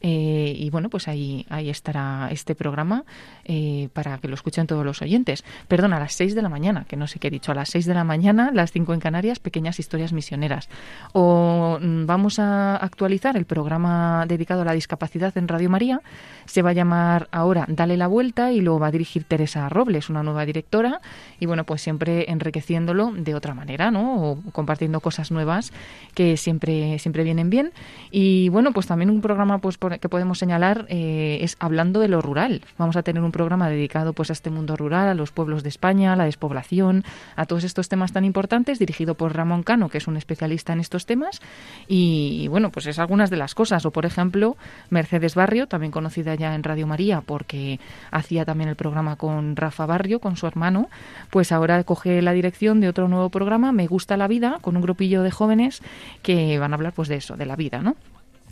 eh, y bueno, pues ahí, ahí estará este programa eh, para que lo escuchen todos los oyentes. Perdón, a las 6 de la mañana, que no sé qué he dicho, a las 6 de la mañana, las 5 en Canarias, pequeñas historias misioneras. O mm, vamos a actualizar el programa dedicado a la discapacidad en Radio María. Se va a llamar ahora Dale la Vuelta y lo va a dirigir Teresa Robles, una nueva directora. Y bueno, pues siempre enriqueciéndolo de otra manera, ¿no? O compartiendo cosas nuevas que siempre, siempre vienen bien. Y bueno, pues también un programa, pues que podemos señalar eh, es hablando de lo rural. Vamos a tener un programa dedicado pues a este mundo rural, a los pueblos de España, a la despoblación, a todos estos temas tan importantes, dirigido por Ramón Cano, que es un especialista en estos temas. Y, bueno, pues es algunas de las cosas. O por ejemplo, Mercedes Barrio, también conocida ya en Radio María, porque hacía también el programa con Rafa Barrio, con su hermano, pues ahora coge la dirección de otro nuevo programa, Me gusta la vida, con un grupillo de jóvenes que van a hablar pues de eso, de la vida, ¿no?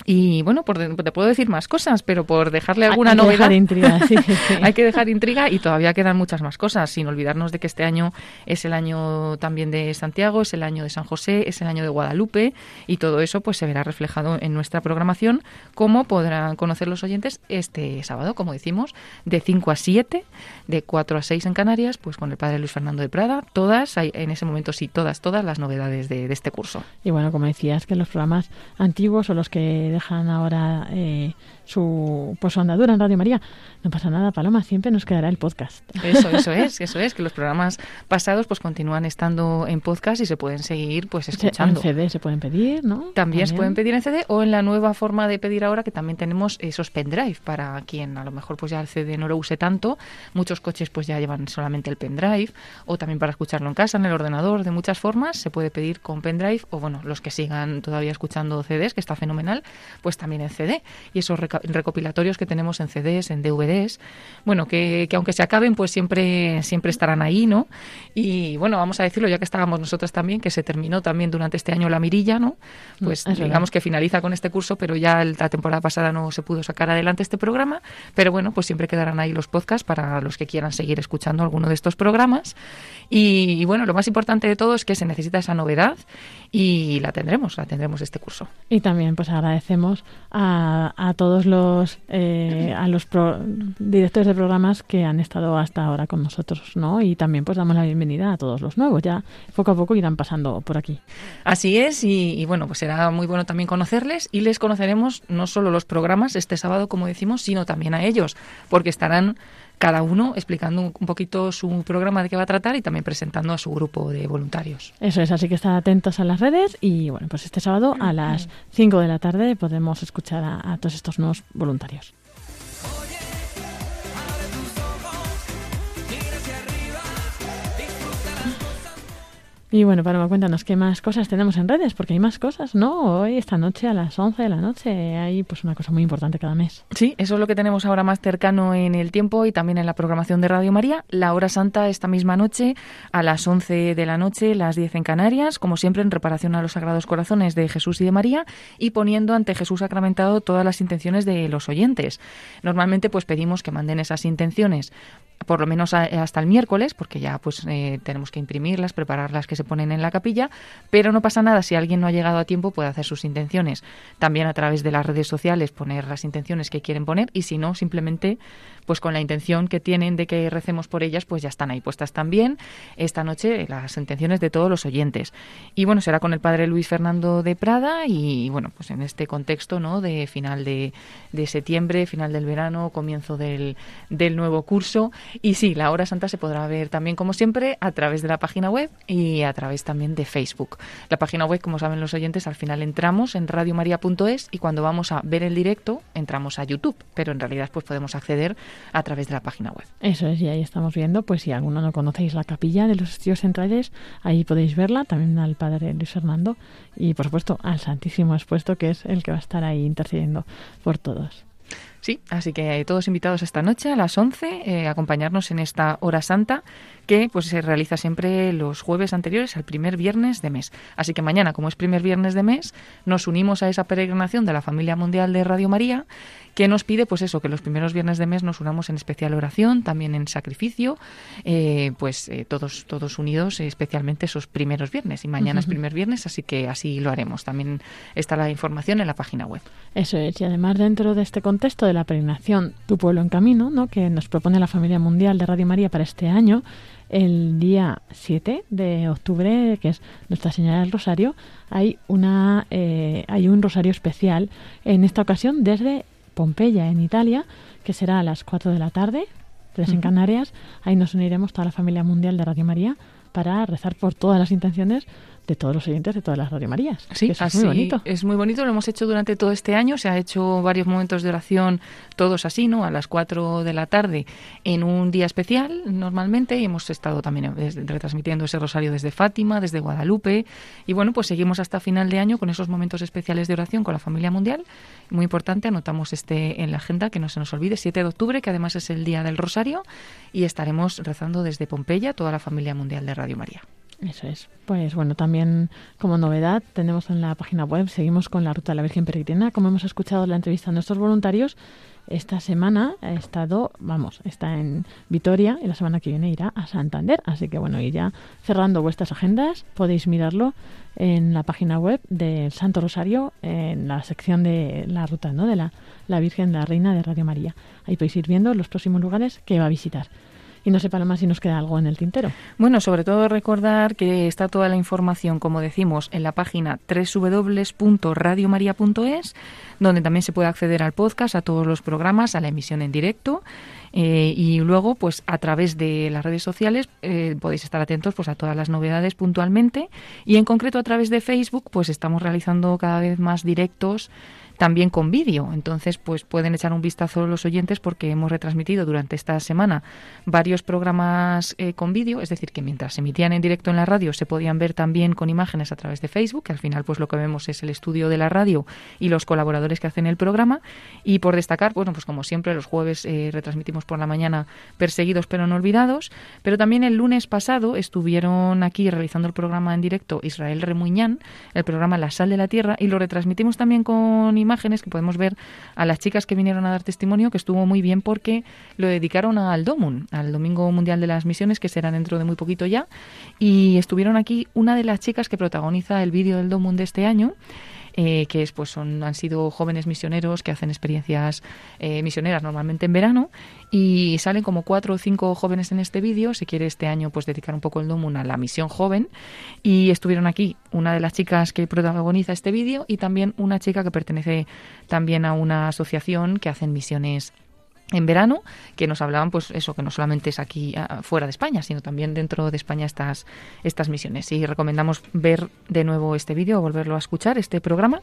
Y bueno, por, te puedo decir más cosas, pero por dejarle alguna hay que novedad. Dejar intriga, *laughs* sí, sí. hay que dejar intriga y todavía quedan muchas más cosas, sin olvidarnos de que este año es el año también de Santiago, es el año de San José, es el año de Guadalupe y todo eso pues se verá reflejado en nuestra programación, como podrán conocer los oyentes este sábado, como decimos, de 5 a 7, de 4 a 6 en Canarias, pues con el padre Luis Fernando de Prada, todas, hay, en ese momento sí, todas, todas las novedades de, de este curso. Y bueno, como decías, que los programas antiguos o los que dejan ahora eh, su, pues, su andadura en Radio María. No pasa nada, Paloma, siempre nos quedará el podcast. Eso, eso *laughs* es, eso es, que los programas pasados pues continúan estando en podcast y se pueden seguir pues escuchando. En CD se pueden pedir, ¿no? También, también, se pueden pedir en CD o en la nueva forma de pedir ahora que también tenemos esos pendrive para quien a lo mejor pues ya el CD no lo use tanto. Muchos coches pues ya llevan solamente el pendrive o también para escucharlo en casa, en el ordenador, de muchas formas se puede pedir con pendrive o bueno, los que sigan todavía escuchando CDs, que está fenomenal, pues también en CD. Y esos recopilatorios que tenemos en CDs, en DVDs, bueno, que, que, aunque se acaben, pues siempre, siempre estarán ahí, ¿no? Y bueno, vamos a decirlo, ya que estábamos nosotras también, que se terminó también durante este año la mirilla, ¿no? Pues es digamos verdad. que finaliza con este curso, pero ya la temporada pasada no se pudo sacar adelante este programa, pero bueno, pues siempre quedarán ahí los podcasts para los que quieran seguir escuchando alguno de estos programas. Y, y bueno, lo más importante de todo es que se necesita esa novedad y la tendremos, la tendremos este curso. Y también pues agradecemos a, a todos los eh, a los pro, directores de programas que han estado hasta ahora con nosotros, ¿no? Y también pues damos la bienvenida a todos los nuevos, ya poco a poco irán pasando por aquí. Así es y, y bueno, pues será muy bueno también conocerles y les conoceremos no solo los programas este sábado como decimos, sino también a ellos, porque estarán cada uno explicando un, poquito su programa de qué va a tratar y también presentando a su grupo de voluntarios. Eso es, así que estad atentos a las redes y bueno, pues este sábado a las 5 de la tarde podemos escuchar a, a todos estos nuevos voluntarios. Y bueno, Paloma, cuéntanos qué más cosas tenemos en redes, porque hay más cosas, ¿no? Hoy, esta noche, a las 11 de la noche, hay pues una cosa muy importante cada mes. Sí, eso es lo que tenemos ahora más cercano en el tiempo y también en la programación de Radio María. La hora santa esta misma noche, a las 11 de la noche, las 10 en Canarias, como siempre en reparación a los Sagrados Corazones de Jesús y de María y poniendo ante Jesús sacramentado todas las intenciones de los oyentes. Normalmente pues pedimos que manden esas intenciones por lo menos hasta el miércoles, porque ya pues eh, tenemos que imprimirlas, prepararlas que se ponen en la capilla, pero no pasa nada si alguien no ha llegado a tiempo puede hacer sus intenciones. También a través de las redes sociales poner las intenciones que quieren poner y si no simplemente pues con la intención que tienen de que recemos por ellas, pues ya están ahí puestas también esta noche las intenciones de todos los oyentes. Y bueno, será con el padre Luis Fernando de Prada y bueno, pues en este contexto, ¿no? De final de, de septiembre, final del verano, comienzo del, del nuevo curso. Y sí, la hora santa se podrá ver también, como siempre, a través de la página web y a través también de Facebook. La página web, como saben los oyentes, al final entramos en radiomaria.es y cuando vamos a ver el directo, entramos a YouTube, pero en realidad pues podemos acceder a través de la página web. Eso es, y ahí estamos viendo, pues si alguno no conocéis la capilla de los estudios centrales, ahí podéis verla, también al Padre Luis Fernando y por supuesto al Santísimo Expuesto, que es el que va a estar ahí intercediendo por todos. Sí, así que todos invitados esta noche a las 11 eh, a acompañarnos en esta hora santa que pues se realiza siempre los jueves anteriores al primer viernes de mes. Así que mañana, como es primer viernes de mes, nos unimos a esa peregrinación de la familia mundial de Radio María que nos pide pues eso, que los primeros viernes de mes nos unamos en especial oración, también en sacrificio, eh, pues eh, todos todos unidos, especialmente esos primeros viernes. Y mañana uh -huh. es primer viernes, así que así lo haremos. También está la información en la página web. Eso es, y además dentro de este contexto de la peregrinación Tu Pueblo en Camino, ¿no? que nos propone la familia mundial de Radio María para este año, el día 7 de octubre, que es Nuestra Señora del Rosario, hay, una, eh, hay un rosario especial, en esta ocasión desde Pompeya, en Italia, que será a las 4 de la tarde, 3 uh -huh. en Canarias. Ahí nos uniremos toda la familia mundial de Radio María para rezar por todas las intenciones de todos los oyentes de todas las Radio Marías. Sí, Eso así, es muy bonito. Es muy bonito, lo hemos hecho durante todo este año, se ha hecho varios momentos de oración, todos así, ¿no? A las 4 de la tarde en un día especial, normalmente, y hemos estado también eh, retransmitiendo ese rosario desde Fátima, desde Guadalupe, y bueno, pues seguimos hasta final de año con esos momentos especiales de oración con la familia mundial. Muy importante, anotamos este en la agenda, que no se nos olvide, 7 de octubre, que además es el día del rosario, y estaremos rezando desde Pompeya, toda la familia mundial de Radio María. Eso es. Pues bueno, también como novedad tenemos en la página web, seguimos con la Ruta de la Virgen Peregrina. Como hemos escuchado en la entrevista a nuestros voluntarios, esta semana ha estado, vamos, está en Vitoria y la semana que viene irá a Santander. Así que bueno, ya cerrando vuestras agendas, podéis mirarlo en la página web del Santo Rosario, en la sección de la ruta, ¿no? De la, la Virgen, la Reina de Radio María. Ahí podéis ir viendo los próximos lugares que va a visitar. Y no sé, Paloma, si nos queda algo en el tintero. Bueno, sobre todo recordar que está toda la información, como decimos, en la página www.radiomaria.es, donde también se puede acceder al podcast, a todos los programas, a la emisión en directo. Eh, y luego, pues a través de las redes sociales eh, podéis estar atentos pues a todas las novedades puntualmente. Y en concreto a través de Facebook, pues estamos realizando cada vez más directos también con vídeo. Entonces, pues pueden echar un vistazo los oyentes porque hemos retransmitido durante esta semana varios programas eh, con vídeo, es decir, que mientras se emitían en directo en la radio se podían ver también con imágenes a través de Facebook, al final pues lo que vemos es el estudio de la radio y los colaboradores que hacen el programa. Y por destacar, bueno, pues como siempre los jueves eh, retransmitimos por la mañana Perseguidos pero no olvidados, pero también el lunes pasado estuvieron aquí realizando el programa en directo Israel Remuñán, el programa La Sal de la Tierra, y lo retransmitimos también con imágenes que podemos ver a las chicas que vinieron a dar testimonio, que estuvo muy bien porque lo dedicaron al DOMUN, al Domingo Mundial de las Misiones, que será dentro de muy poquito ya. Y estuvieron aquí una de las chicas que protagoniza el vídeo del DOMUN de este año. Eh, que es, pues son, han sido jóvenes misioneros que hacen experiencias eh, misioneras normalmente en verano y salen como cuatro o cinco jóvenes en este vídeo. Se quiere este año pues dedicar un poco el DOMUN a la misión joven y estuvieron aquí una de las chicas que protagoniza este vídeo y también una chica que pertenece también a una asociación que hacen misiones en verano que nos hablaban pues eso que no solamente es aquí ah, fuera de España sino también dentro de España estas estas misiones. Y recomendamos ver de nuevo este vídeo volverlo a escuchar este programa.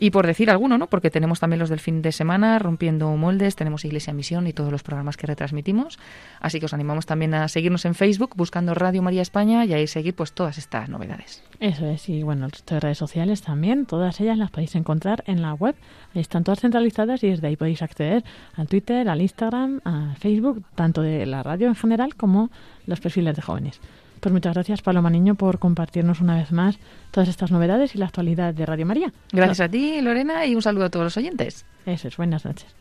Y por decir alguno no porque tenemos también los del fin de semana rompiendo moldes tenemos Iglesia Misión y todos los programas que retransmitimos. Así que os animamos también a seguirnos en Facebook buscando Radio María España y ahí seguir pues todas estas novedades. Eso es, y bueno, el resto de redes sociales también, todas ellas las podéis encontrar en la web. Ahí están todas centralizadas y desde ahí podéis acceder al Twitter, al Instagram, al Facebook, tanto de la radio en general como los perfiles de jóvenes. Pues muchas gracias, Paloma Niño, por compartirnos una vez más todas estas novedades y la actualidad de Radio María. gracias a ti Lorena y un saludo a todos los oyentes Eso es, buenas noches.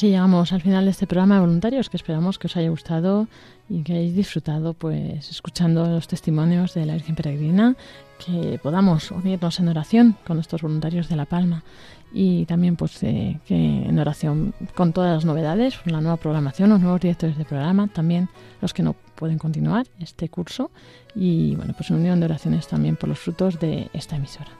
Así llegamos al final de este programa de voluntarios que esperamos que os haya gustado y que hayáis disfrutado pues escuchando los testimonios de la Virgen Peregrina, que podamos unirnos en oración con nuestros voluntarios de La Palma y también pues eh, que en oración con todas las novedades, la nueva programación, los nuevos directores de programa, también los que no pueden continuar este curso y bueno pues en unión de oraciones también por los frutos de esta emisora.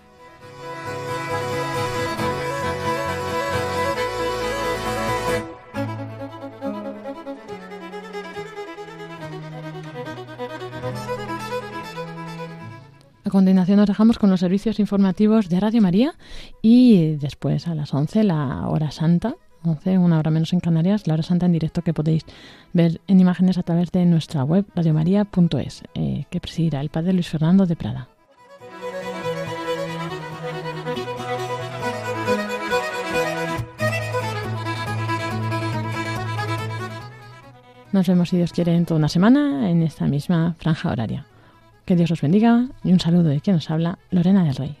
A continuación nos dejamos con los servicios informativos de Radio María y después a las 11 la hora santa, 11, una hora menos en Canarias, la hora santa en directo que podéis ver en imágenes a través de nuestra web radiomaria.es, eh, que presidirá el padre Luis Fernando de Prada. Nos vemos, si Dios quiere, en toda una semana en esta misma franja horaria. Que Dios os bendiga y un saludo de quien nos habla, Lorena del Rey.